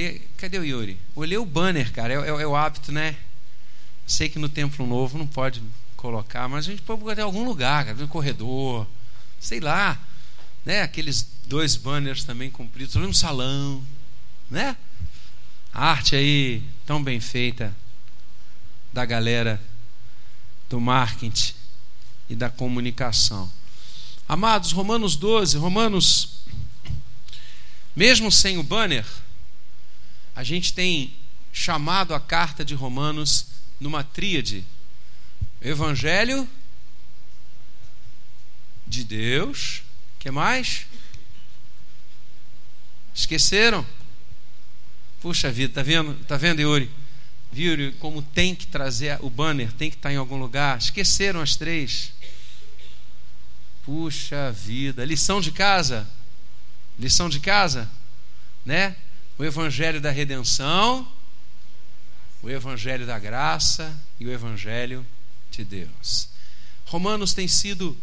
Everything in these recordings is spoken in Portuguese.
ler. Cadê o Yuri? Ler o banner, cara. É, é, é o hábito, né? Sei que no Templo Novo não pode colocar, mas a gente pode colocar em algum lugar, cara, no corredor, sei lá, né? Aqueles dois banners também compridos, no salão, né? A arte aí tão bem feita da galera do marketing e da comunicação. Amados, Romanos 12, Romanos, mesmo sem o banner, a gente tem chamado a carta de Romanos numa tríade: Evangelho de Deus, que mais? Esqueceram? Puxa vida, tá vendo? Tá vendo, Yuri? Viu como tem que trazer o banner, tem que estar em algum lugar? Esqueceram as três. Puxa vida, lição de casa. Lição de casa, né? O evangelho da redenção, o evangelho da graça e o evangelho de Deus. Romanos tem sido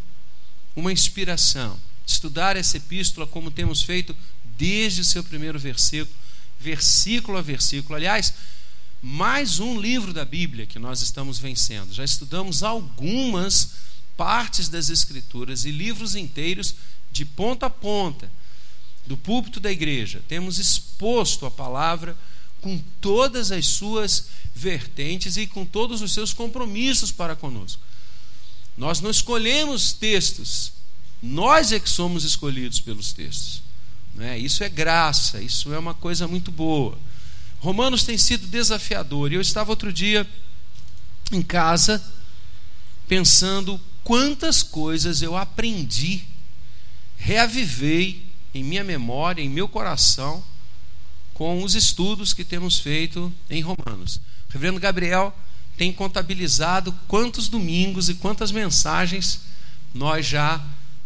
uma inspiração. Estudar essa epístola como temos feito desde o seu primeiro versículo, versículo a versículo. Aliás, mais um livro da Bíblia que nós estamos vencendo. Já estudamos algumas partes das Escrituras e livros inteiros de ponta a ponta do púlpito da igreja. Temos exposto a palavra com todas as suas vertentes e com todos os seus compromissos para conosco. Nós não escolhemos textos, nós é que somos escolhidos pelos textos. É? Isso é graça, isso é uma coisa muito boa. Romanos tem sido desafiador. Eu estava outro dia em casa pensando quantas coisas eu aprendi, reavivei em minha memória, em meu coração, com os estudos que temos feito em Romanos. O reverendo Gabriel tem contabilizado quantos domingos e quantas mensagens nós já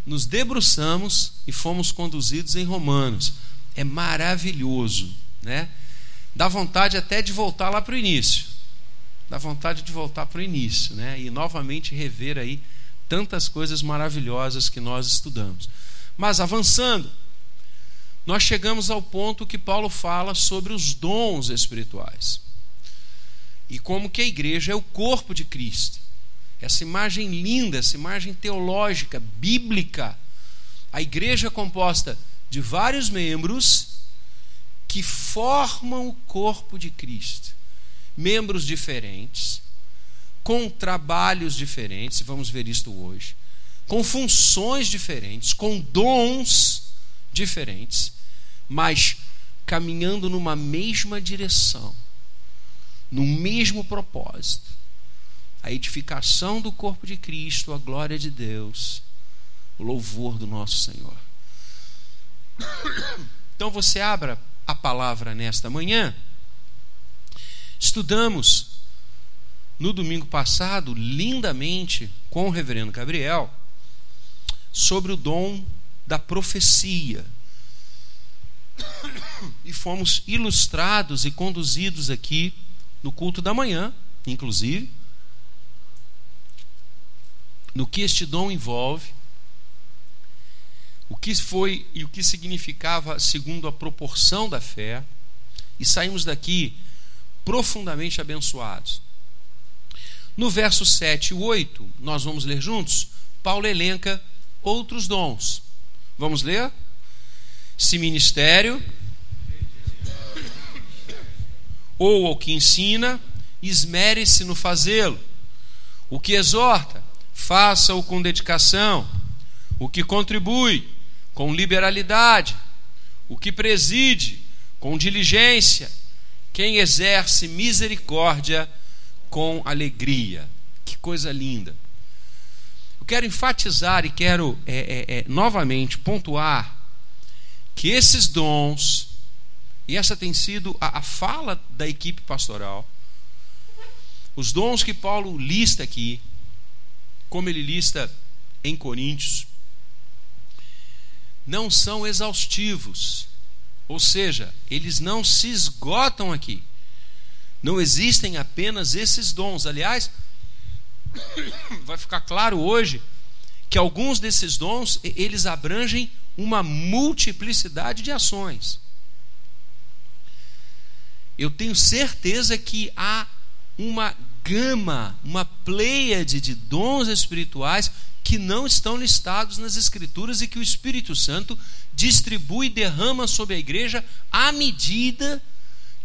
nos debruçamos e fomos conduzidos em Romanos. É maravilhoso, né? dá vontade até de voltar lá para o início. Dá vontade de voltar para o início, né? E novamente rever aí tantas coisas maravilhosas que nós estudamos. Mas avançando, nós chegamos ao ponto que Paulo fala sobre os dons espirituais. E como que a igreja é o corpo de Cristo. Essa imagem linda, essa imagem teológica, bíblica. A igreja é composta de vários membros que formam o corpo de Cristo. Membros diferentes, com trabalhos diferentes, vamos ver isto hoje, com funções diferentes, com dons diferentes, mas caminhando numa mesma direção, no mesmo propósito. A edificação do corpo de Cristo, a glória de Deus, o louvor do nosso Senhor. Então você abra a palavra nesta manhã, estudamos no domingo passado, lindamente, com o reverendo Gabriel, sobre o dom da profecia. E fomos ilustrados e conduzidos aqui no culto da manhã, inclusive, no que este dom envolve, o que foi e o que significava segundo a proporção da fé, e saímos daqui profundamente abençoados. No verso 7 e 8, nós vamos ler juntos, Paulo elenca outros dons. Vamos ler? Se ministério, ou o que ensina, esmere-se no fazê-lo. O que exorta, faça-o com dedicação. O que contribui, com liberalidade, o que preside com diligência, quem exerce misericórdia com alegria. Que coisa linda. Quero enfatizar e quero é, é, é, novamente pontuar que esses dons, e essa tem sido a, a fala da equipe pastoral, os dons que Paulo lista aqui, como ele lista em Coríntios, não são exaustivos. Ou seja, eles não se esgotam aqui. Não existem apenas esses dons. Aliás, vai ficar claro hoje que alguns desses dons eles abrangem uma multiplicidade de ações. eu tenho certeza que há uma gama, uma pleiade de dons espirituais que não estão listados nas Escrituras e que o Espírito Santo distribui e derrama sobre a igreja à medida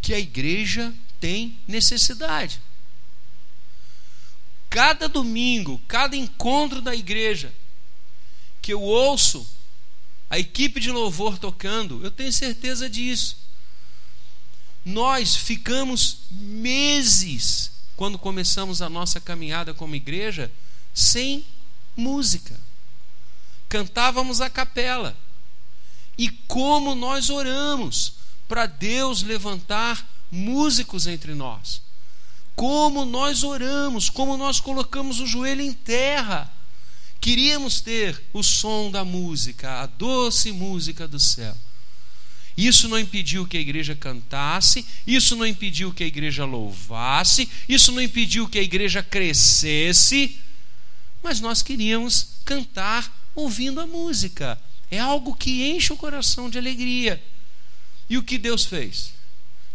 que a igreja tem necessidade. Cada domingo, cada encontro da igreja que eu ouço a equipe de louvor tocando, eu tenho certeza disso. Nós ficamos meses quando começamos a nossa caminhada como igreja sem música. Cantávamos a capela. E como nós oramos para Deus levantar músicos entre nós. Como nós oramos, como nós colocamos o joelho em terra. Queríamos ter o som da música, a doce música do céu. Isso não impediu que a igreja cantasse, isso não impediu que a igreja louvasse, isso não impediu que a igreja crescesse, mas nós queríamos cantar ouvindo a música. É algo que enche o coração de alegria. E o que Deus fez?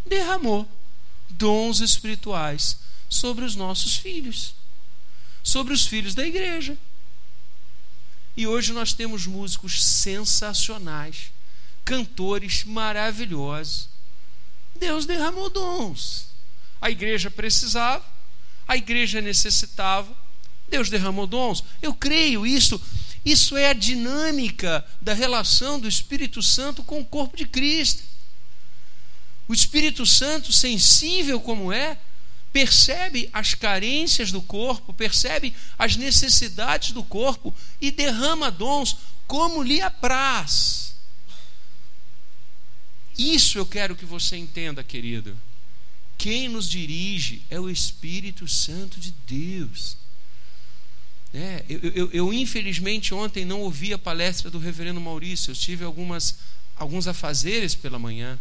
Derramou dons espirituais sobre os nossos filhos, sobre os filhos da igreja. E hoje nós temos músicos sensacionais, cantores maravilhosos. Deus derramou dons. A igreja precisava, a igreja necessitava, Deus derramou dons. Eu creio isso. Isso é a dinâmica da relação do Espírito Santo com o corpo de Cristo. O Espírito Santo, sensível como é, percebe as carências do corpo, percebe as necessidades do corpo e derrama dons como lhe apraz. Isso eu quero que você entenda, querido. Quem nos dirige é o Espírito Santo de Deus. É, eu, eu, eu, infelizmente, ontem não ouvi a palestra do reverendo Maurício. Eu tive algumas, alguns afazeres pela manhã.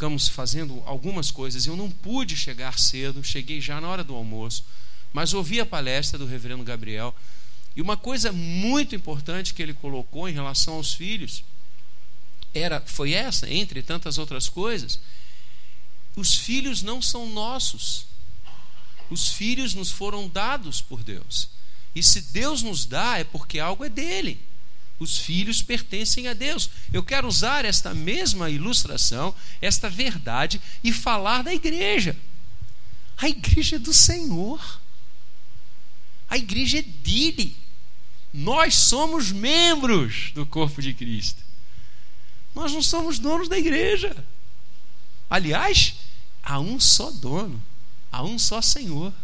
Ficamos fazendo algumas coisas. Eu não pude chegar cedo, cheguei já na hora do almoço. Mas ouvi a palestra do reverendo Gabriel. E uma coisa muito importante que ele colocou em relação aos filhos era foi essa, entre tantas outras coisas. Os filhos não são nossos. Os filhos nos foram dados por Deus. E se Deus nos dá, é porque algo é dele. Os filhos pertencem a Deus. Eu quero usar esta mesma ilustração, esta verdade, e falar da igreja. A igreja é do Senhor. A igreja é dele. Nós somos membros do corpo de Cristo. Nós não somos donos da igreja. Aliás, há um só dono, há um só Senhor.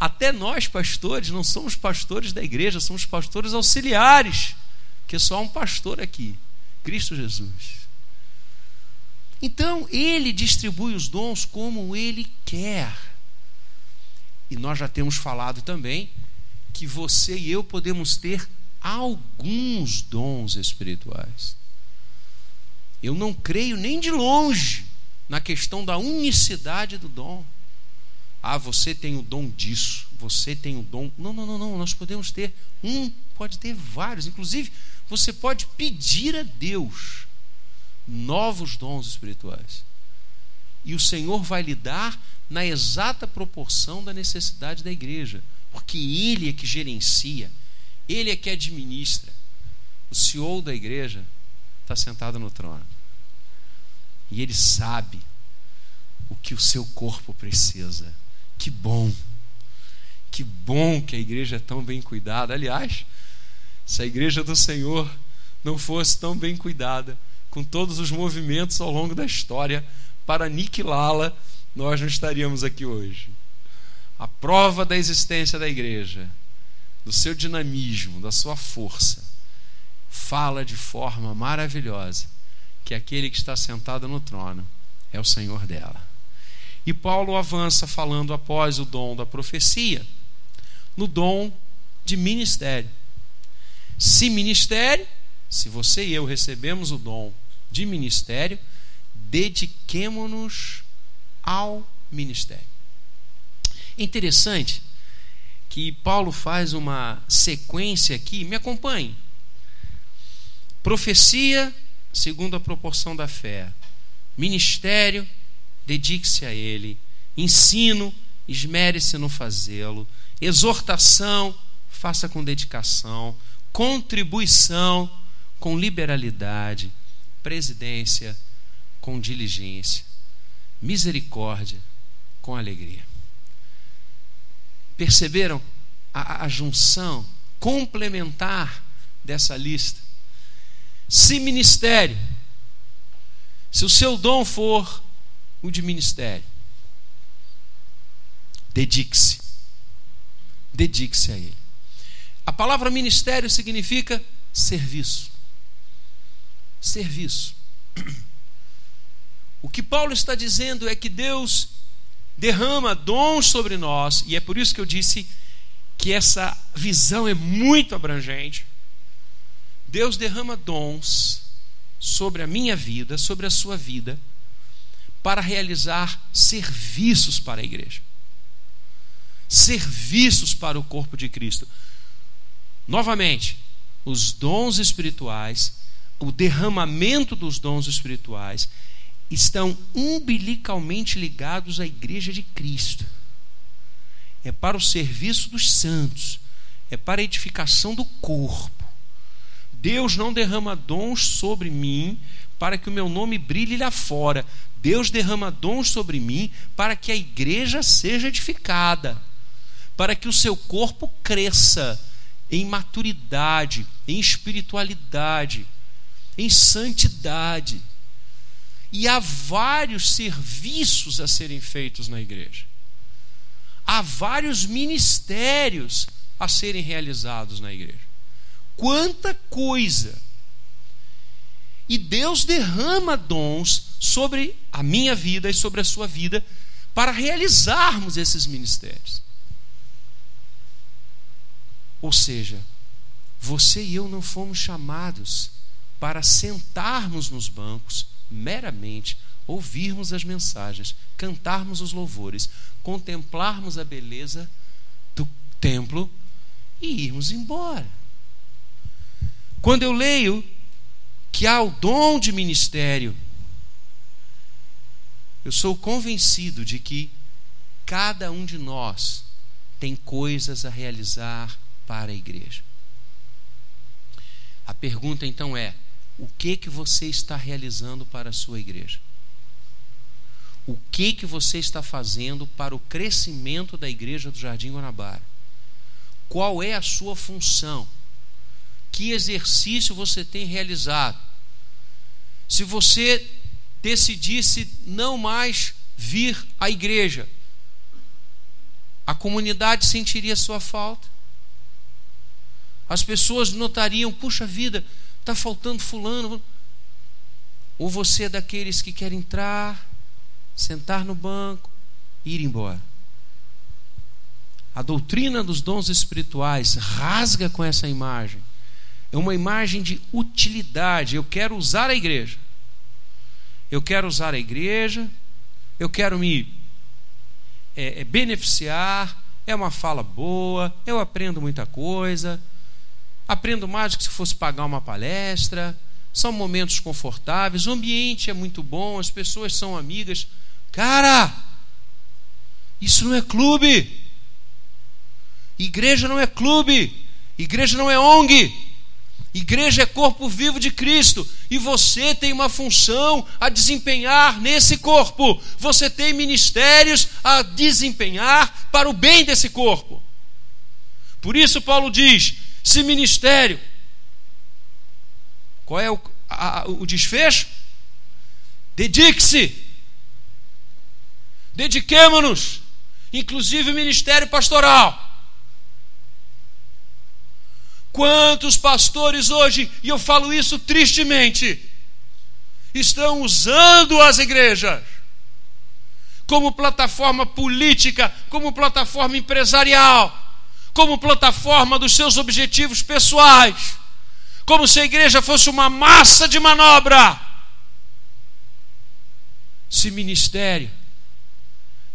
Até nós, pastores, não somos pastores da igreja, somos pastores auxiliares, que só há um pastor aqui, Cristo Jesus. Então, ele distribui os dons como ele quer. E nós já temos falado também que você e eu podemos ter alguns dons espirituais. Eu não creio nem de longe na questão da unicidade do dom. Ah, você tem o dom disso, você tem o dom. Não, não, não, não. Nós podemos ter um, pode ter vários. Inclusive, você pode pedir a Deus novos dons espirituais. E o Senhor vai lhe dar na exata proporção da necessidade da igreja. Porque Ele é que gerencia, Ele é que administra. O CEO da igreja está sentado no trono. E Ele sabe o que o seu corpo precisa. Que bom. Que bom que a igreja é tão bem cuidada. Aliás, se a igreja do Senhor não fosse tão bem cuidada, com todos os movimentos ao longo da história para aniquilá-la, nós não estaríamos aqui hoje. A prova da existência da igreja, do seu dinamismo, da sua força, fala de forma maravilhosa que aquele que está sentado no trono é o Senhor dela. E Paulo avança falando após o dom da profecia, no dom de ministério. Se ministério, se você e eu recebemos o dom de ministério, dediquemo-nos ao ministério. É interessante que Paulo faz uma sequência aqui, me acompanhe. Profecia segundo a proporção da fé, ministério dedique-se a ele. Ensino, esmere-se no fazê-lo. Exortação, faça com dedicação. Contribuição, com liberalidade. Presidência, com diligência. Misericórdia, com alegria. Perceberam a, a junção complementar dessa lista? Se ministério, se o seu dom for o de ministério, dedique-se. Dedique-se a ele. A palavra ministério significa serviço. Serviço. O que Paulo está dizendo é que Deus derrama dons sobre nós, e é por isso que eu disse que essa visão é muito abrangente. Deus derrama dons sobre a minha vida, sobre a sua vida, para realizar serviços para a igreja. Serviços para o corpo de Cristo. Novamente, os dons espirituais, o derramamento dos dons espirituais estão umbilicalmente ligados à igreja de Cristo. É para o serviço dos santos, é para a edificação do corpo. Deus não derrama dons sobre mim para que o meu nome brilhe lá fora. Deus derrama dons sobre mim para que a igreja seja edificada, para que o seu corpo cresça em maturidade, em espiritualidade, em santidade. E há vários serviços a serem feitos na igreja. Há vários ministérios a serem realizados na igreja. Quanta coisa! E Deus derrama dons sobre a minha vida e sobre a sua vida para realizarmos esses ministérios. Ou seja, você e eu não fomos chamados para sentarmos nos bancos meramente ouvirmos as mensagens, cantarmos os louvores, contemplarmos a beleza do templo e irmos embora. Quando eu leio que há o dom de ministério, eu sou convencido de que cada um de nós tem coisas a realizar para a igreja. A pergunta então é: o que que você está realizando para a sua igreja? O que que você está fazendo para o crescimento da igreja do Jardim Guanabara? Qual é a sua função? Que exercício você tem realizado? Se você decidisse não mais vir à igreja, a comunidade sentiria sua falta. As pessoas notariam, puxa vida, está faltando fulano. Ou você é daqueles que quer entrar, sentar no banco e ir embora. A doutrina dos dons espirituais rasga com essa imagem. É uma imagem de utilidade. Eu quero usar a igreja. Eu quero usar a igreja. Eu quero me é, é, beneficiar. É uma fala boa. Eu aprendo muita coisa aprendo mais do que se fosse pagar uma palestra. São momentos confortáveis, o ambiente é muito bom, as pessoas são amigas. Cara, isso não é clube. Igreja não é clube. Igreja não é ONG. Igreja é corpo vivo de Cristo e você tem uma função a desempenhar nesse corpo. Você tem ministérios a desempenhar para o bem desse corpo. Por isso, Paulo diz: esse ministério. Qual é o, a, o desfecho? Dedique-se. Dediquemos-nos, inclusive o ministério pastoral. Quantos pastores hoje, e eu falo isso tristemente, estão usando as igrejas como plataforma política, como plataforma empresarial, como plataforma dos seus objetivos pessoais, como se a igreja fosse uma massa de manobra. Se ministério,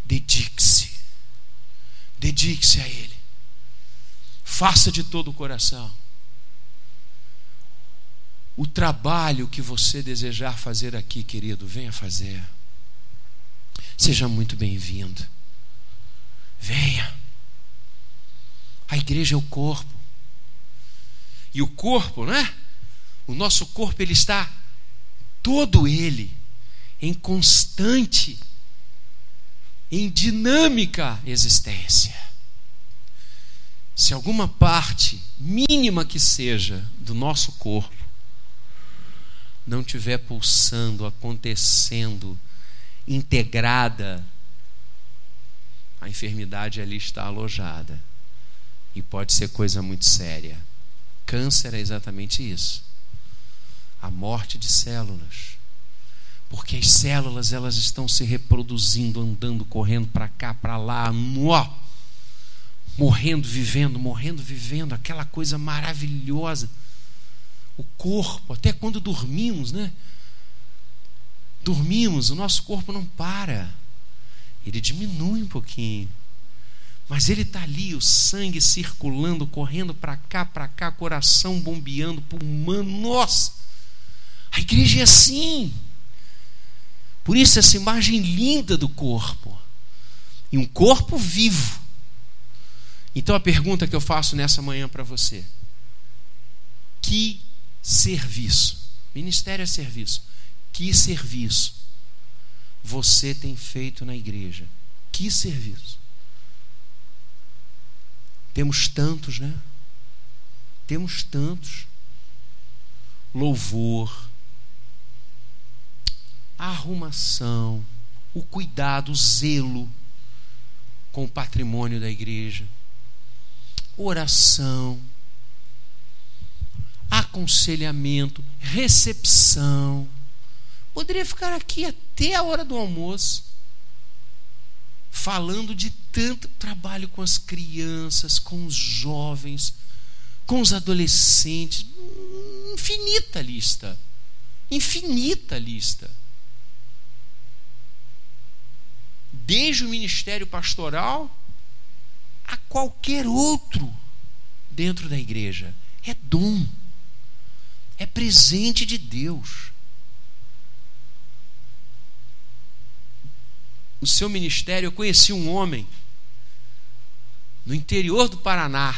dedique-se, dedique-se a Ele, faça de todo o coração. O trabalho que você desejar fazer aqui, querido, venha fazer. Seja muito bem-vindo. Venha. A igreja é o corpo. E o corpo, né? O nosso corpo ele está todo ele em constante em dinâmica existência. Se alguma parte mínima que seja do nosso corpo não estiver pulsando, acontecendo, integrada, a enfermidade ali está alojada. E pode ser coisa muito séria. Câncer é exatamente isso. A morte de células. Porque as células elas estão se reproduzindo, andando, correndo para cá, para lá, nó, morrendo, vivendo, morrendo, vivendo, aquela coisa maravilhosa. O corpo, até quando dormimos, né? Dormimos, o nosso corpo não para. Ele diminui um pouquinho. Mas ele está ali, o sangue circulando, correndo para cá, para cá, coração bombeando, pulmão. Nossa! A igreja é assim. Por isso, essa imagem linda do corpo. E um corpo vivo. Então, a pergunta que eu faço nessa manhã para você: Que serviço? Ministério é serviço. Que serviço você tem feito na igreja? Que serviço? Temos tantos, né? Temos tantos. Louvor, arrumação, o cuidado, o zelo com o patrimônio da igreja, oração, aconselhamento, recepção. Poderia ficar aqui até a hora do almoço, falando de tanto trabalho com as crianças, com os jovens, com os adolescentes. Infinita lista. Infinita lista. Desde o ministério pastoral a qualquer outro dentro da igreja. É dom. É presente de Deus. O seu ministério, eu conheci um homem no interior do Paraná.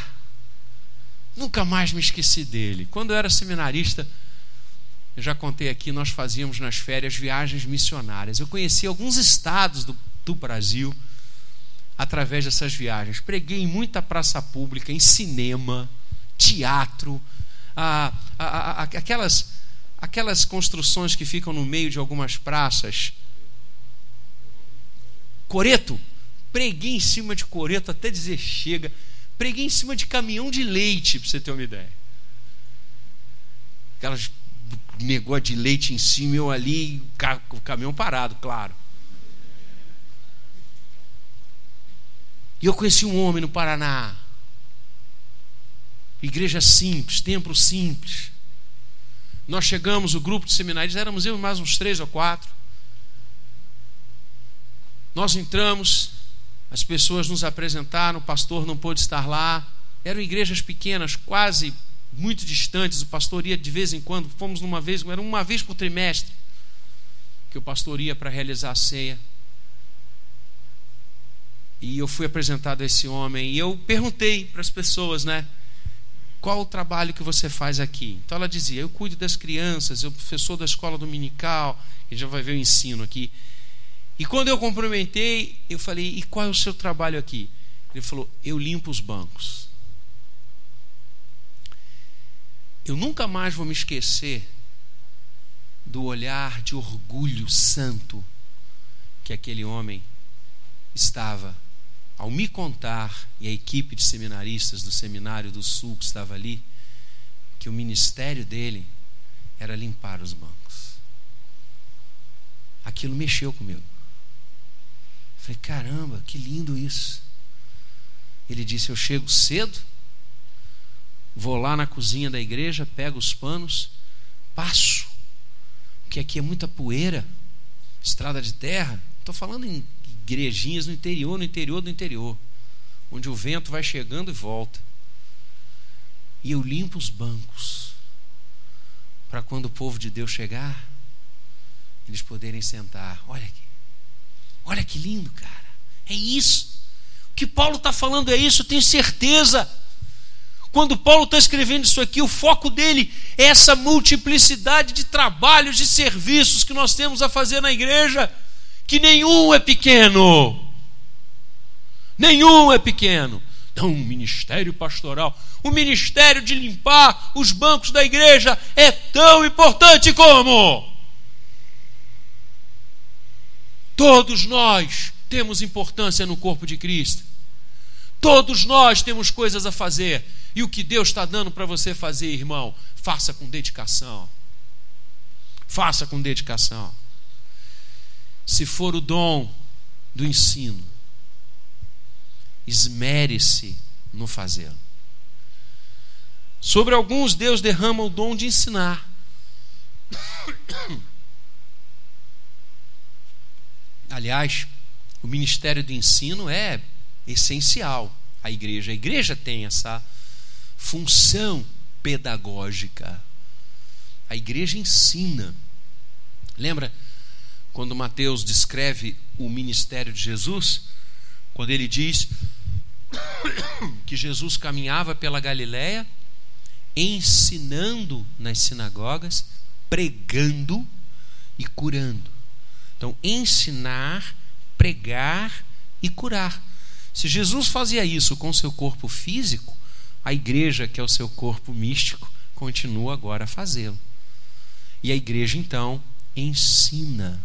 Nunca mais me esqueci dele. Quando eu era seminarista, eu já contei aqui, nós fazíamos nas férias viagens missionárias. Eu conheci alguns estados do, do Brasil através dessas viagens. Preguei em muita praça pública, em cinema, teatro, a, a, a, aquelas, aquelas construções que ficam no meio de algumas praças. Coreto, preguei em cima de coreto até dizer chega. Preguei em cima de caminhão de leite, para você ter uma ideia. Aquelas negócio de leite em cima, eu ali, o caminhão parado, claro. E eu conheci um homem no Paraná, Igreja simples, templo simples. Nós chegamos, o grupo de seminários, éramos eu mais uns três ou quatro. Nós entramos, as pessoas nos apresentaram, o pastor não pôde estar lá. Eram igrejas pequenas, quase muito distantes. O pastor ia de vez em quando, fomos numa vez, era uma vez por trimestre que o pastor ia para realizar a ceia. E eu fui apresentado a esse homem e eu perguntei para as pessoas, né? qual o trabalho que você faz aqui? Então ela dizia: Eu cuido das crianças, eu professor da escola dominical, e já vai ver o ensino aqui. E quando eu cumprimentei, eu falei: E qual é o seu trabalho aqui? Ele falou: Eu limpo os bancos. Eu nunca mais vou me esquecer do olhar de orgulho santo que aquele homem estava ao me contar, e a equipe de seminaristas do Seminário do Sul que estava ali, que o ministério dele era limpar os bancos. Aquilo mexeu comigo. Falei, caramba, que lindo isso. Ele disse: Eu chego cedo, vou lá na cozinha da igreja, pego os panos, passo, porque aqui é muita poeira, estrada de terra. Estou falando em igrejinhas no interior, no interior do interior, onde o vento vai chegando e volta. E eu limpo os bancos, para quando o povo de Deus chegar, eles poderem sentar. Olha aqui, Olha que lindo, cara. É isso. O que Paulo está falando é isso, eu tenho certeza. Quando Paulo está escrevendo isso aqui, o foco dele é essa multiplicidade de trabalhos, de serviços que nós temos a fazer na igreja, que nenhum é pequeno. Nenhum é pequeno. Não, o ministério pastoral, o ministério de limpar os bancos da igreja é tão importante como. Todos nós temos importância no corpo de Cristo. Todos nós temos coisas a fazer. E o que Deus está dando para você fazer, irmão, faça com dedicação. Faça com dedicação. Se for o dom do ensino, esmere-se no fazê-lo. Sobre alguns, Deus derrama o dom de ensinar. Aliás, o ministério do ensino é essencial à igreja. A igreja tem essa função pedagógica. A igreja ensina. Lembra quando Mateus descreve o ministério de Jesus? Quando ele diz que Jesus caminhava pela Galiléia, ensinando nas sinagogas, pregando e curando. Então, ensinar, pregar e curar. Se Jesus fazia isso com seu corpo físico, a igreja, que é o seu corpo místico, continua agora a fazê-lo. E a igreja, então, ensina.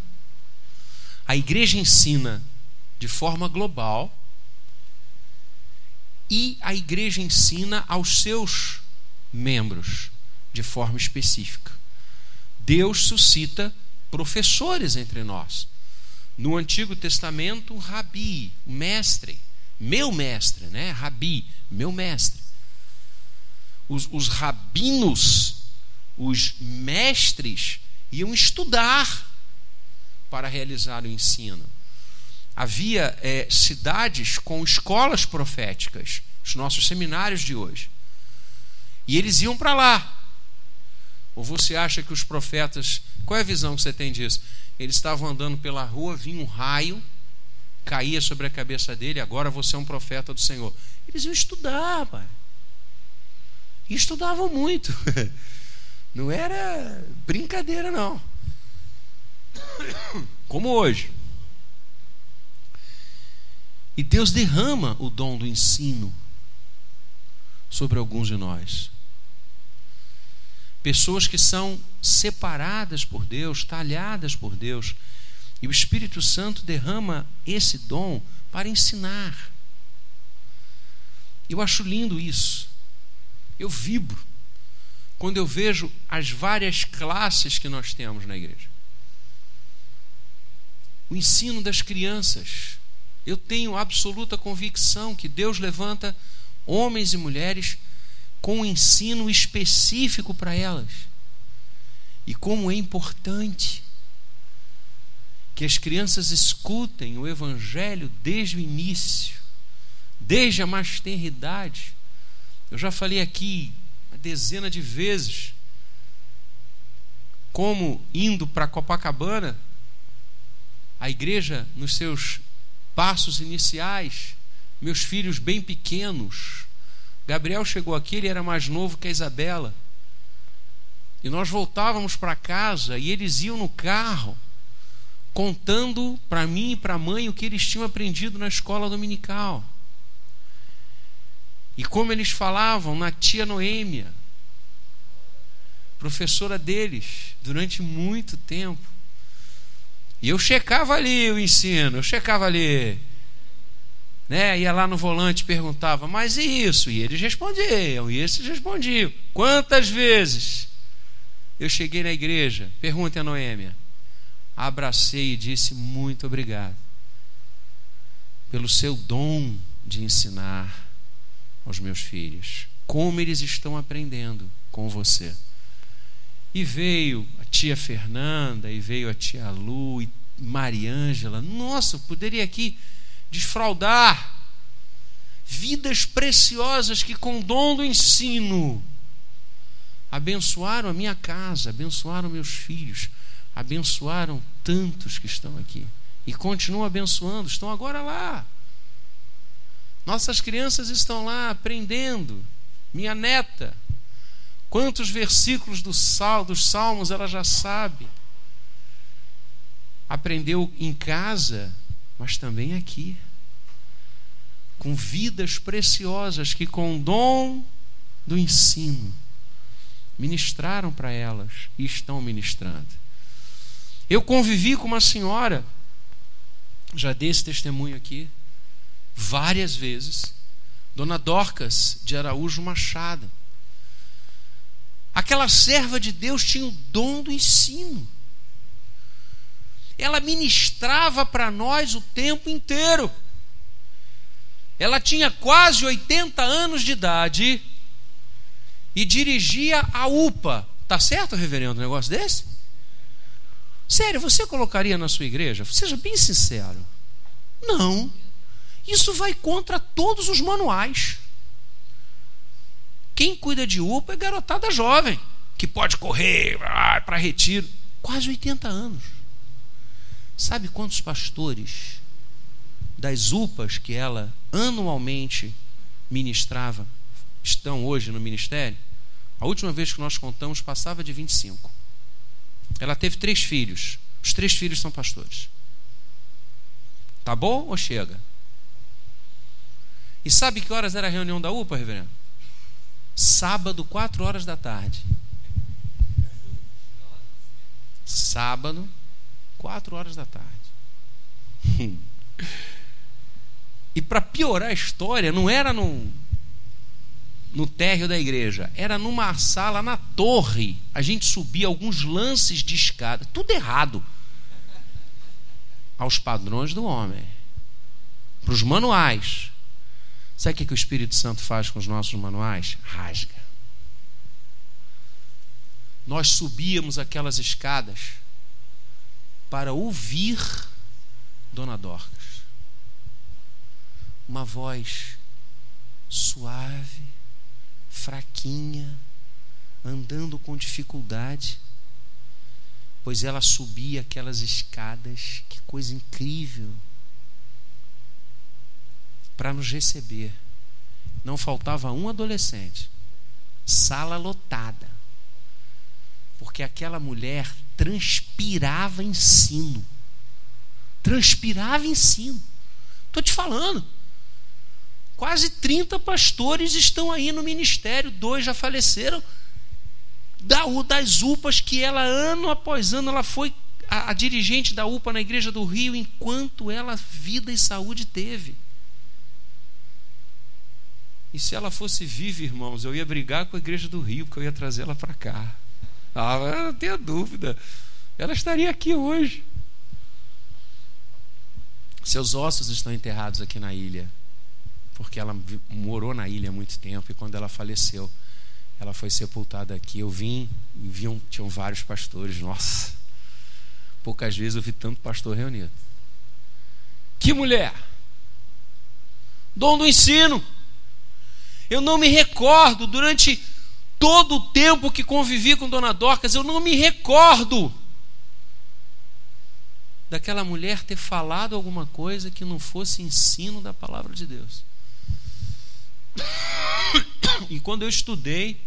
A igreja ensina de forma global e a igreja ensina aos seus membros de forma específica. Deus suscita professores entre nós. No Antigo Testamento, rabi, mestre, meu mestre, né? Rabi, meu mestre. Os, os rabinos, os mestres, iam estudar para realizar o ensino. Havia é, cidades com escolas proféticas, os nossos seminários de hoje. E eles iam para lá. Ou você acha que os profetas. Qual é a visão que você tem disso? Eles estavam andando pela rua, vinha um raio, caía sobre a cabeça dele, agora você é um profeta do Senhor. Eles iam estudar, pai. E estudavam muito. Não era brincadeira, não. Como hoje. E Deus derrama o dom do ensino sobre alguns de nós. Pessoas que são separadas por Deus, talhadas por Deus, e o Espírito Santo derrama esse dom para ensinar. Eu acho lindo isso. Eu vibro quando eu vejo as várias classes que nós temos na igreja. O ensino das crianças. Eu tenho absoluta convicção que Deus levanta homens e mulheres com um ensino específico para elas. E como é importante que as crianças escutem o Evangelho desde o início, desde a mais tenra idade. Eu já falei aqui uma dezena de vezes como indo para Copacabana, a igreja nos seus passos iniciais, meus filhos bem pequenos, Gabriel chegou aqui, ele era mais novo que a Isabela. E nós voltávamos para casa e eles iam no carro contando para mim e para a mãe o que eles tinham aprendido na escola dominical. E como eles falavam na tia Noêmia, professora deles, durante muito tempo. E eu checava ali o ensino, eu checava ali né? Ia lá no volante perguntava, mas e isso? E eles respondiam, e eles respondiam. Quantas vezes eu cheguei na igreja? Pergunte a Noêmia. Abracei e disse muito obrigado pelo seu dom de ensinar aos meus filhos como eles estão aprendendo com você. E veio tia Fernanda, e veio a tia Lu, e Mariângela. Nossa, poderia aqui desfraudar vidas preciosas que, com dom do ensino, abençoaram a minha casa, abençoaram meus filhos, abençoaram tantos que estão aqui. e continuam abençoando, estão agora lá. Nossas crianças estão lá aprendendo. Minha neta, quantos versículos do sal, dos salmos ela já sabe. Aprendeu em casa, mas também aqui. Com vidas preciosas que, com o dom do ensino, ministraram para elas e estão ministrando. Eu convivi com uma senhora, já dei esse testemunho aqui, várias vezes, Dona Dorcas de Araújo Machado. Aquela serva de Deus tinha o dom do ensino. Ela ministrava para nós o tempo inteiro. Ela tinha quase 80 anos de idade e dirigia a UPA. Tá certo, reverendo, um negócio desse? Sério, você colocaria na sua igreja? Seja bem sincero. Não. Isso vai contra todos os manuais. Quem cuida de UPA é garotada jovem, que pode correr para retiro. Quase 80 anos. Sabe quantos pastores das UPAs que ela anualmente ministrava estão hoje no ministério? A última vez que nós contamos passava de 25. Ela teve três filhos. Os três filhos são pastores. Tá bom ou chega? E sabe que horas era a reunião da UPA, reverendo? Sábado, quatro horas da tarde. Sábado, quatro horas da tarde. e para piorar a história, não era no, no térreo da igreja, era numa sala na torre. A gente subia alguns lances de escada, tudo errado. Aos padrões do homem, para os manuais. Sabe o que, que o Espírito Santo faz com os nossos manuais? Rasga. Nós subíamos aquelas escadas para ouvir Dona Dorcas. Uma voz suave, fraquinha, andando com dificuldade, pois ela subia aquelas escadas, que coisa incrível para nos receber. Não faltava um adolescente. Sala lotada. Porque aquela mulher transpirava ensino. Transpirava ensino. Estou te falando. Quase 30 pastores estão aí no ministério, dois já faleceram. das UPAs que ela, ano após ano, ela foi a, a dirigente da UPA na Igreja do Rio, enquanto ela vida e saúde teve. E se ela fosse viva, irmãos, eu ia brigar com a igreja do Rio, porque eu ia trazer ela para cá. Ah, não tenha dúvida. Ela estaria aqui hoje. Seus ossos estão enterrados aqui na ilha, porque ela morou na ilha há muito tempo e quando ela faleceu, ela foi sepultada aqui. Eu vim viam, tinham vários pastores. Nossa, poucas vezes eu vi tanto pastor reunido. Que mulher! Dom do ensino. Eu não me recordo, durante todo o tempo que convivi com Dona Dorcas, eu não me recordo daquela mulher ter falado alguma coisa que não fosse ensino da palavra de Deus. E quando eu estudei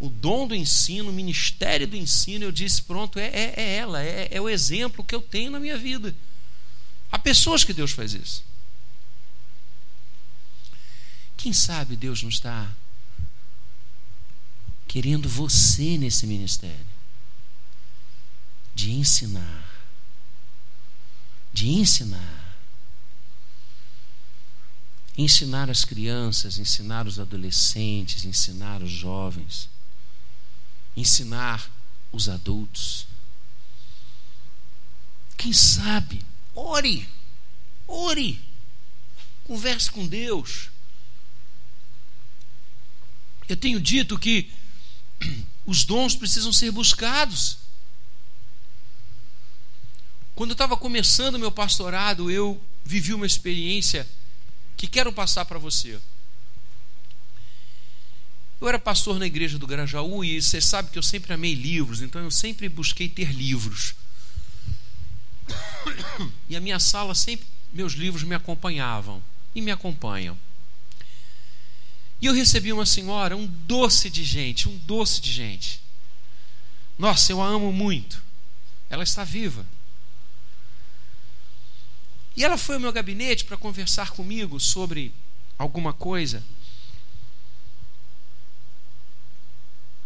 o dom do ensino, o ministério do ensino, eu disse: pronto, é, é, é ela, é, é o exemplo que eu tenho na minha vida. Há pessoas que Deus faz isso. Quem sabe Deus não está querendo você nesse ministério de ensinar, de ensinar, ensinar as crianças, ensinar os adolescentes, ensinar os jovens, ensinar os adultos. Quem sabe? Ore, ore, converse com Deus. Eu tenho dito que os dons precisam ser buscados. Quando eu estava começando meu pastorado, eu vivi uma experiência que quero passar para você. Eu era pastor na igreja do Grajaú e você sabe que eu sempre amei livros, então eu sempre busquei ter livros. E a minha sala sempre, meus livros me acompanhavam e me acompanham. E eu recebi uma senhora, um doce de gente, um doce de gente. Nossa, eu a amo muito. Ela está viva. E ela foi ao meu gabinete para conversar comigo sobre alguma coisa.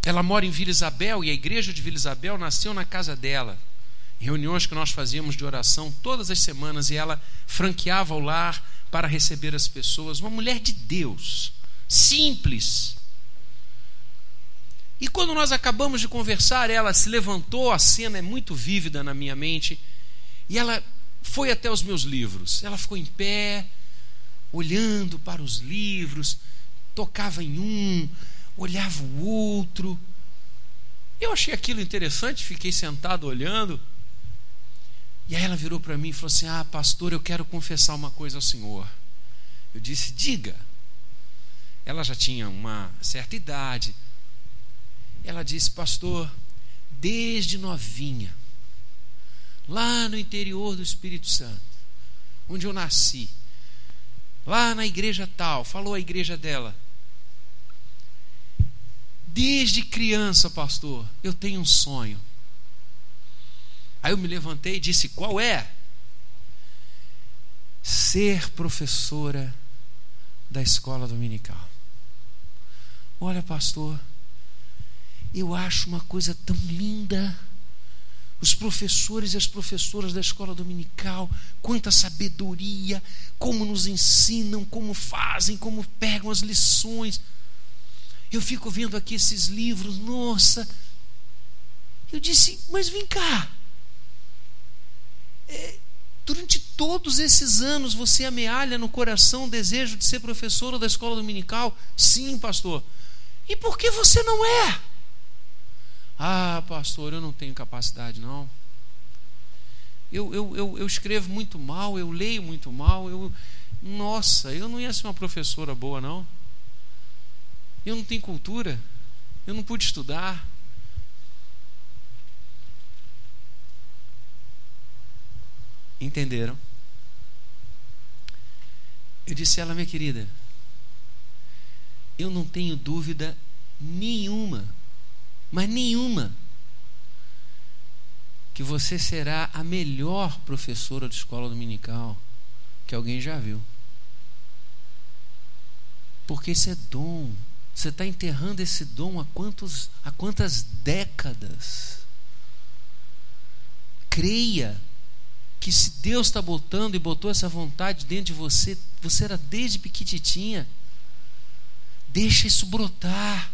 Ela mora em Vila Isabel e a igreja de Vila Isabel nasceu na casa dela. Reuniões que nós fazíamos de oração todas as semanas e ela franqueava o lar para receber as pessoas. Uma mulher de Deus, simples. E quando nós acabamos de conversar, ela se levantou, a cena é muito vívida na minha mente, e ela foi até os meus livros. Ela ficou em pé, olhando para os livros, tocava em um, olhava o outro. Eu achei aquilo interessante, fiquei sentado olhando. E aí ela virou para mim e falou assim: Ah, pastor, eu quero confessar uma coisa ao senhor. Eu disse: Diga. Ela já tinha uma certa idade. Ela disse: Pastor, desde novinha, lá no interior do Espírito Santo, onde eu nasci, lá na igreja tal, falou a igreja dela. Desde criança, pastor, eu tenho um sonho. Aí eu me levantei e disse: Qual é? Ser professora da escola dominical. Olha, pastor, eu acho uma coisa tão linda. Os professores e as professoras da escola dominical, quanta sabedoria, como nos ensinam, como fazem, como pegam as lições. Eu fico vendo aqui esses livros, nossa. Eu disse, mas vem cá. É, durante todos esses anos você amealha no coração o desejo de ser professora da escola dominical? Sim, pastor. E por que você não é? Ah, pastor, eu não tenho capacidade, não. Eu, eu, eu, eu escrevo muito mal, eu leio muito mal. Eu, nossa, eu não ia ser uma professora boa, não. Eu não tenho cultura. Eu não pude estudar. Entenderam? Eu disse a ela, minha querida, eu não tenho dúvida nenhuma, mas nenhuma, que você será a melhor professora de escola dominical que alguém já viu. Porque isso é dom. Você está enterrando esse dom há, quantos, há quantas décadas? Creia que se Deus está botando e botou essa vontade dentro de você, você era desde pequititinha. Deixa isso brotar.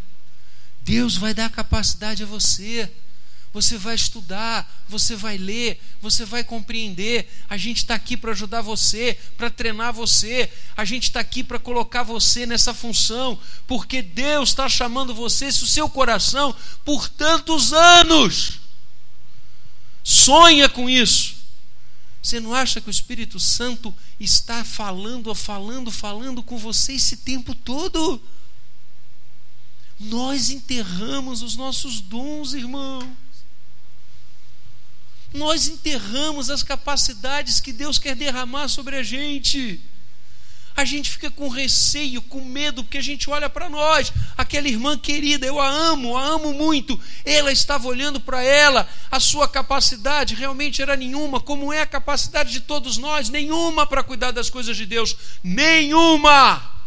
Deus vai dar capacidade a você. Você vai estudar, você vai ler, você vai compreender. A gente está aqui para ajudar você, para treinar você. A gente está aqui para colocar você nessa função, porque Deus está chamando você, se o seu coração, por tantos anos, sonha com isso. Você não acha que o Espírito Santo está falando, falando, falando com você esse tempo todo? Nós enterramos os nossos dons, irmão. Nós enterramos as capacidades que Deus quer derramar sobre a gente. A gente fica com receio, com medo, porque a gente olha para nós. Aquela irmã querida, eu a amo, a amo muito. Ela estava olhando para ela, a sua capacidade realmente era nenhuma, como é a capacidade de todos nós, nenhuma para cuidar das coisas de Deus, nenhuma.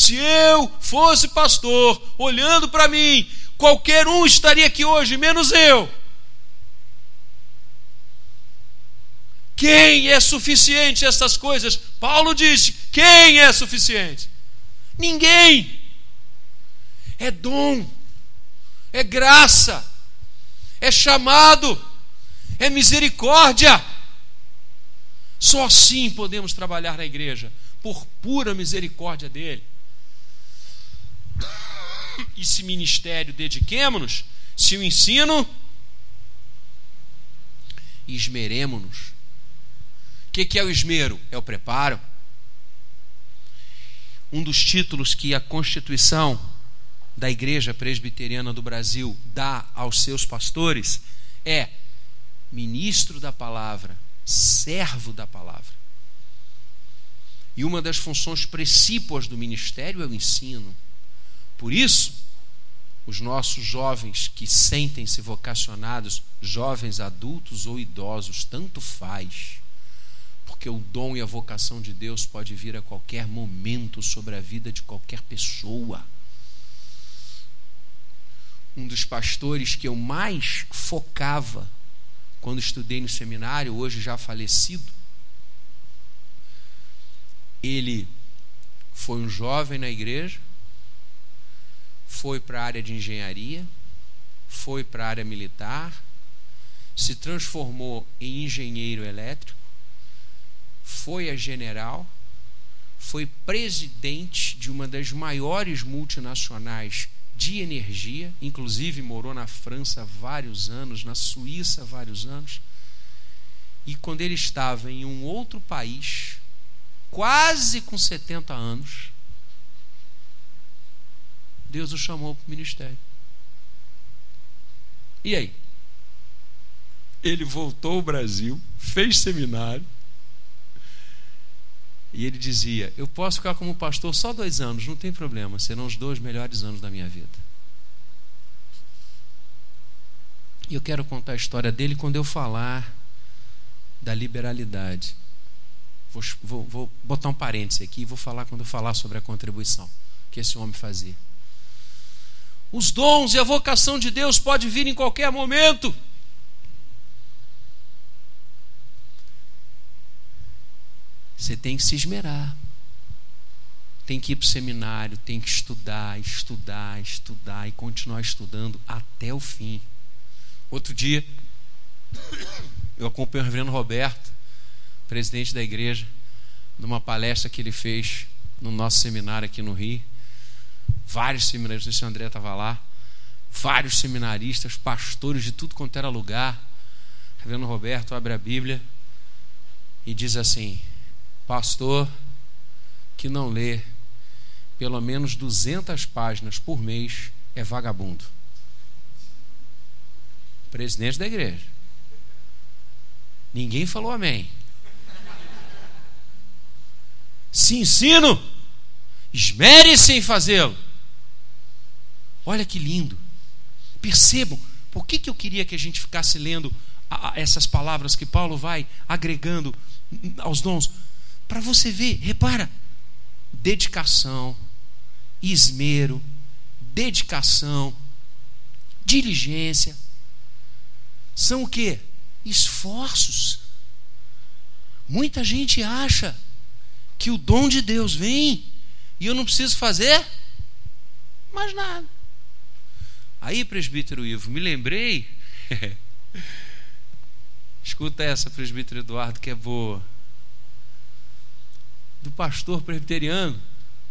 Se eu fosse pastor, olhando para mim, qualquer um estaria aqui hoje, menos eu. Quem é suficiente essas coisas? Paulo disse: quem é suficiente? Ninguém. É dom, é graça, é chamado, é misericórdia. Só assim podemos trabalhar na igreja, por pura misericórdia dele. E se ministério dediquemos-nos, se o ensino, esmeremos-nos o que, que é o esmero? É o preparo. Um dos títulos que a Constituição da Igreja Presbiteriana do Brasil dá aos seus pastores é ministro da palavra, servo da palavra. E uma das funções precípuas do ministério é o ensino. Por isso, os nossos jovens que sentem-se vocacionados, jovens adultos ou idosos, tanto faz, porque o dom e a vocação de Deus pode vir a qualquer momento sobre a vida de qualquer pessoa. Um dos pastores que eu mais focava quando estudei no seminário, hoje já falecido, ele foi um jovem na igreja, foi para a área de engenharia, foi para a área militar, se transformou em engenheiro elétrico, foi a general, foi presidente de uma das maiores multinacionais de energia, inclusive morou na França vários anos, na Suíça vários anos. E quando ele estava em um outro país, quase com 70 anos, Deus o chamou para o ministério. E aí? Ele voltou ao Brasil, fez seminário, e ele dizia: Eu posso ficar como pastor só dois anos, não tem problema, serão os dois melhores anos da minha vida. E eu quero contar a história dele quando eu falar da liberalidade. Vou, vou, vou botar um parêntese aqui e vou falar quando eu falar sobre a contribuição que esse homem fazia. Os dons e a vocação de Deus pode vir em qualquer momento. Você tem que se esmerar. Tem que ir para o seminário, tem que estudar, estudar, estudar e continuar estudando até o fim. Outro dia, eu acompanhei o reverendo Roberto, presidente da igreja, numa palestra que ele fez no nosso seminário aqui no Rio. Vários seminaristas, não sei se o André estava lá, vários seminaristas, pastores de tudo quanto era lugar. Reverendo Roberto abre a Bíblia e diz assim: pastor que não lê pelo menos 200 páginas por mês é vagabundo. Presidente da igreja. Ninguém falou amém. Se ensino, esmere-se em fazê-lo. Olha que lindo. Percebam, por que, que eu queria que a gente ficasse lendo essas palavras que Paulo vai agregando aos dons? Para você ver, repara, dedicação, esmero, dedicação, diligência, são o que? Esforços. Muita gente acha que o dom de Deus vem e eu não preciso fazer mais nada. Aí, presbítero Ivo, me lembrei. Escuta essa, presbítero Eduardo, que é boa do pastor presbiteriano.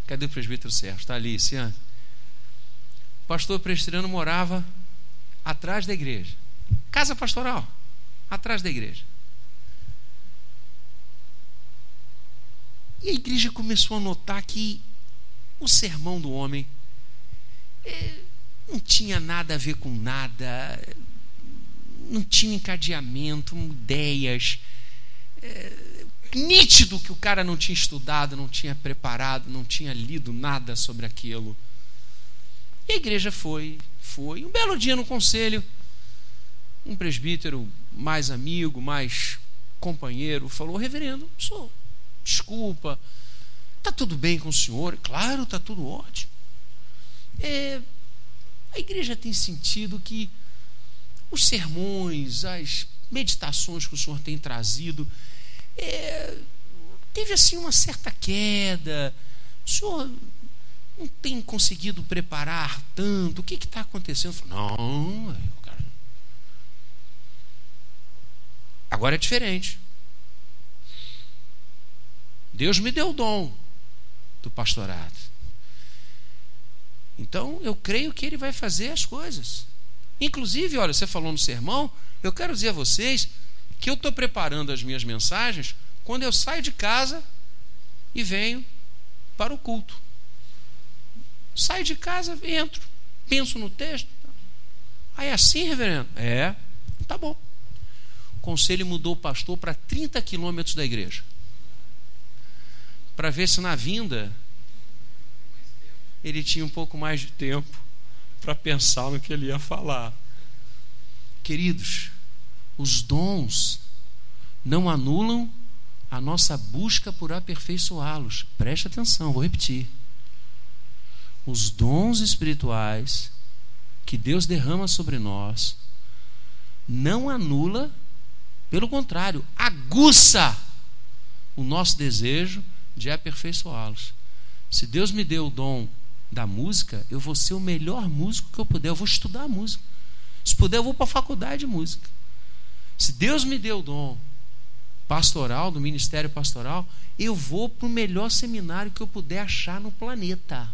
Cadê o presbítero Sérgio? Está ali, Cian. O pastor presbiteriano morava atrás da igreja. Casa pastoral, atrás da igreja. E a igreja começou a notar que o sermão do homem é, não tinha nada a ver com nada, não tinha encadeamento, ideias. É, nítido que o cara não tinha estudado, não tinha preparado, não tinha lido nada sobre aquilo. E a igreja foi, foi. Um belo dia no conselho, um presbítero mais amigo, mais companheiro, falou: Reverendo, sou, desculpa, está tudo bem com o senhor? Claro, está tudo ótimo. É, a igreja tem sentido que os sermões, as meditações que o senhor tem trazido, é, teve assim uma certa queda. O senhor não tem conseguido preparar tanto. O que está acontecendo? Falei, não, cara. agora é diferente. Deus me deu o dom do pastorado. Então eu creio que ele vai fazer as coisas. Inclusive, olha, você falou no sermão, eu quero dizer a vocês que eu estou preparando as minhas mensagens quando eu saio de casa e venho para o culto. Saio de casa, entro, penso no texto. Aí é assim, reverendo? É, tá bom. o conselho mudou o pastor para 30 quilômetros da igreja. Para ver se na vinda ele tinha um pouco mais de tempo para pensar no que ele ia falar. Queridos, os dons não anulam a nossa busca por aperfeiçoá-los. Preste atenção, vou repetir. Os dons espirituais que Deus derrama sobre nós não anula, pelo contrário, aguça o nosso desejo de aperfeiçoá-los. Se Deus me deu o dom da música, eu vou ser o melhor músico que eu puder, eu vou estudar música. Se puder, eu vou para a faculdade de música. Se Deus me deu o dom pastoral, do ministério pastoral, eu vou para o melhor seminário que eu puder achar no planeta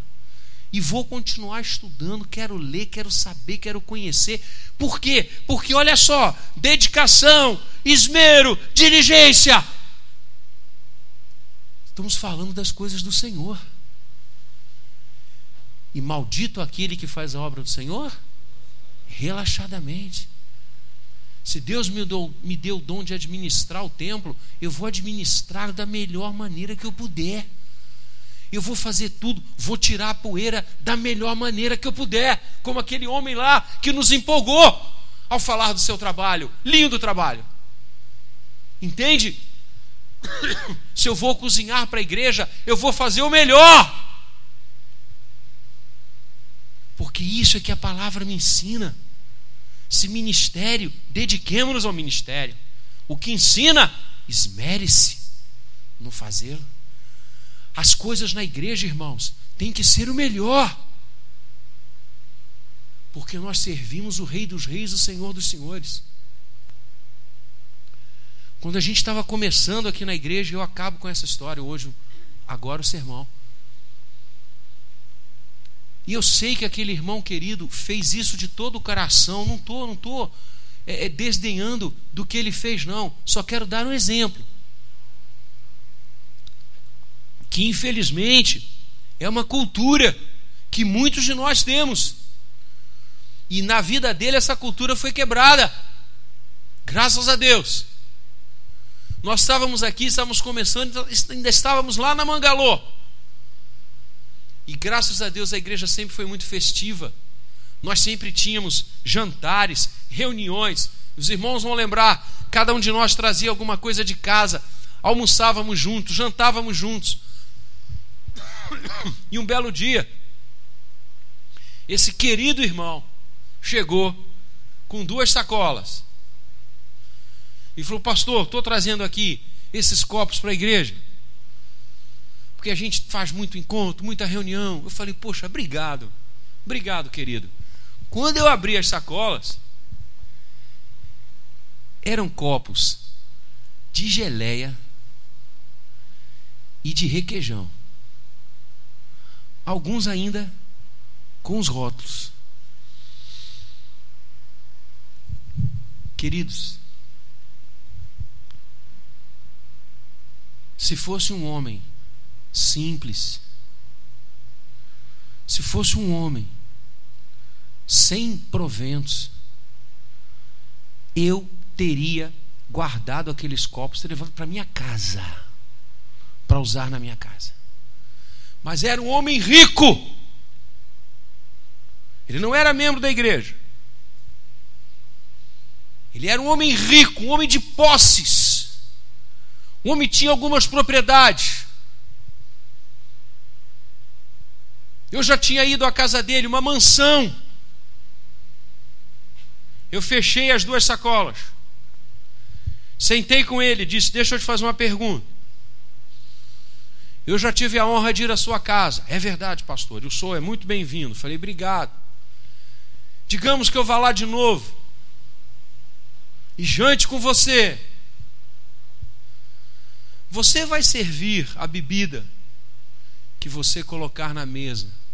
e vou continuar estudando, quero ler, quero saber, quero conhecer. Por quê? Porque olha só, dedicação, esmero, diligência. Estamos falando das coisas do Senhor. E maldito aquele que faz a obra do Senhor relaxadamente. Se Deus me deu, me deu o dom de administrar o templo, eu vou administrar da melhor maneira que eu puder eu vou fazer tudo, vou tirar a poeira da melhor maneira que eu puder, como aquele homem lá que nos empolgou ao falar do seu trabalho. Lindo trabalho. Entende? Se eu vou cozinhar para a igreja, eu vou fazer o melhor. Porque isso é que a palavra me ensina. Se ministério, dediquemos-nos ao ministério. O que ensina, esmere-se no fazê-lo. As coisas na igreja, irmãos, tem que ser o melhor. Porque nós servimos o Rei dos Reis, o Senhor dos Senhores. Quando a gente estava começando aqui na igreja, eu acabo com essa história hoje, agora o sermão. E eu sei que aquele irmão querido fez isso de todo o coração. Não estou, não estou é, é, desdenhando do que ele fez, não. Só quero dar um exemplo que infelizmente é uma cultura que muitos de nós temos. E na vida dele essa cultura foi quebrada. Graças a Deus. Nós estávamos aqui, estávamos começando, ainda estávamos lá na Mangalô. E graças a Deus a igreja sempre foi muito festiva. Nós sempre tínhamos jantares, reuniões. Os irmãos vão lembrar, cada um de nós trazia alguma coisa de casa, almoçávamos juntos, jantávamos juntos. E um belo dia, esse querido irmão chegou com duas sacolas e falou: Pastor, estou trazendo aqui esses copos para a igreja, porque a gente faz muito encontro, muita reunião. Eu falei: Poxa, obrigado, obrigado, querido. Quando eu abri as sacolas, eram copos de geleia e de requeijão. Alguns ainda com os rótulos. Queridos, se fosse um homem simples, se fosse um homem sem proventos, eu teria guardado aqueles copos, teria levado para minha casa, para usar na minha casa mas era um homem rico. Ele não era membro da igreja. Ele era um homem rico, um homem de posses. O homem tinha algumas propriedades. Eu já tinha ido à casa dele, uma mansão. Eu fechei as duas sacolas. Sentei com ele, disse: Deixa eu te fazer uma pergunta. Eu já tive a honra de ir à sua casa. É verdade, pastor. O senhor é muito bem-vindo. Falei, obrigado. Digamos que eu vá lá de novo e jante com você. Você vai servir a bebida que você colocar na mesa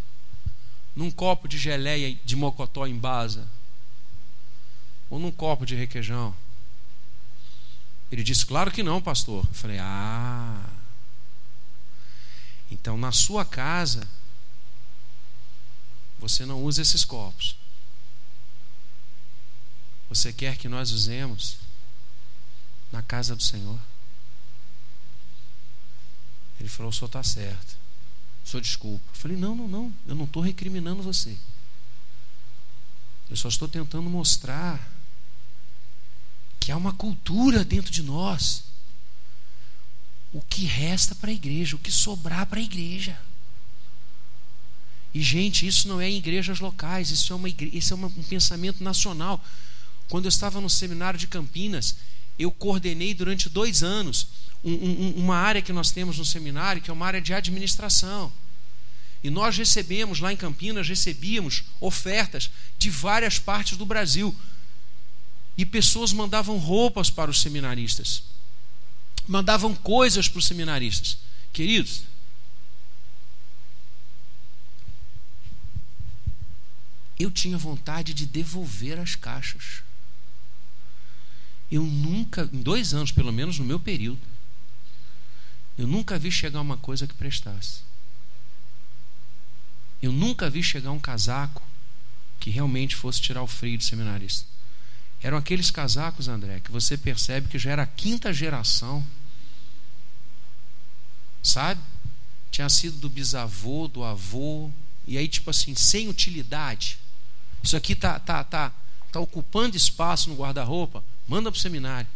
num copo de geleia de mocotó em basa ou num copo de requeijão? Ele disse: Claro que não, pastor. Eu falei: Ah. Então, na sua casa, você não usa esses copos. Você quer que nós usemos na casa do Senhor. Ele falou: o senhor está certo. Senhor desculpa. Eu falei: não, não, não. Eu não estou recriminando você. Eu só estou tentando mostrar que há uma cultura dentro de nós. O que resta para a igreja, o que sobrar para a igreja. E, gente, isso não é em igrejas locais, isso é, uma igre... isso é um pensamento nacional. Quando eu estava no seminário de Campinas, eu coordenei durante dois anos um, um, uma área que nós temos no seminário, que é uma área de administração. E nós recebemos, lá em Campinas, recebíamos ofertas de várias partes do Brasil. E pessoas mandavam roupas para os seminaristas, mandavam coisas para os seminaristas. Queridos, eu tinha vontade de devolver as caixas. Eu nunca, em dois anos pelo menos no meu período, eu nunca vi chegar uma coisa que prestasse. Eu nunca vi chegar um casaco que realmente fosse tirar o frio do seminarista. Eram aqueles casacos, André, que você percebe que já era a quinta geração. Sabe? Tinha sido do bisavô, do avô, e aí, tipo assim, sem utilidade. Isso aqui tá, tá, tá, tá ocupando espaço no guarda-roupa. Manda para o seminário.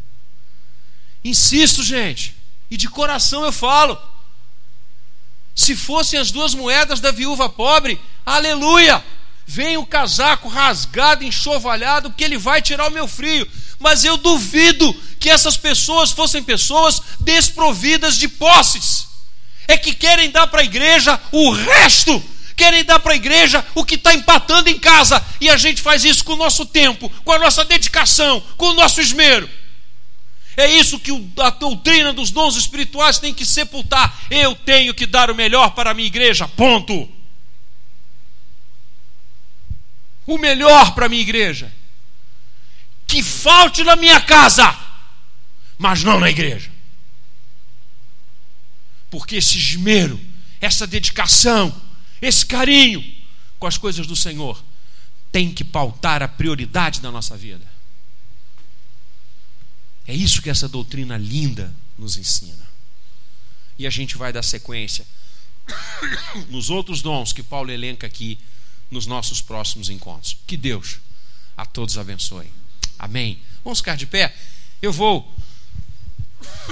Insisto, gente, e de coração eu falo. Se fossem as duas moedas da viúva pobre, aleluia! Vem o casaco rasgado, enxovalhado, que ele vai tirar o meu frio. Mas eu duvido que essas pessoas fossem pessoas desprovidas de posses. É que querem dar para a igreja o resto querem dar para a igreja o que está empatando em casa, e a gente faz isso com o nosso tempo, com a nossa dedicação, com o nosso esmero. É isso que a doutrina dos dons espirituais tem que sepultar. Eu tenho que dar o melhor para a minha igreja, ponto. O melhor para a minha igreja. Que falte na minha casa, mas não na igreja. Porque esse esmero, essa dedicação, esse carinho com as coisas do Senhor tem que pautar a prioridade da nossa vida. É isso que essa doutrina linda nos ensina. E a gente vai dar sequência nos outros dons que Paulo elenca aqui nos nossos próximos encontros. Que Deus a todos abençoe. Amém. Vamos ficar de pé? Eu vou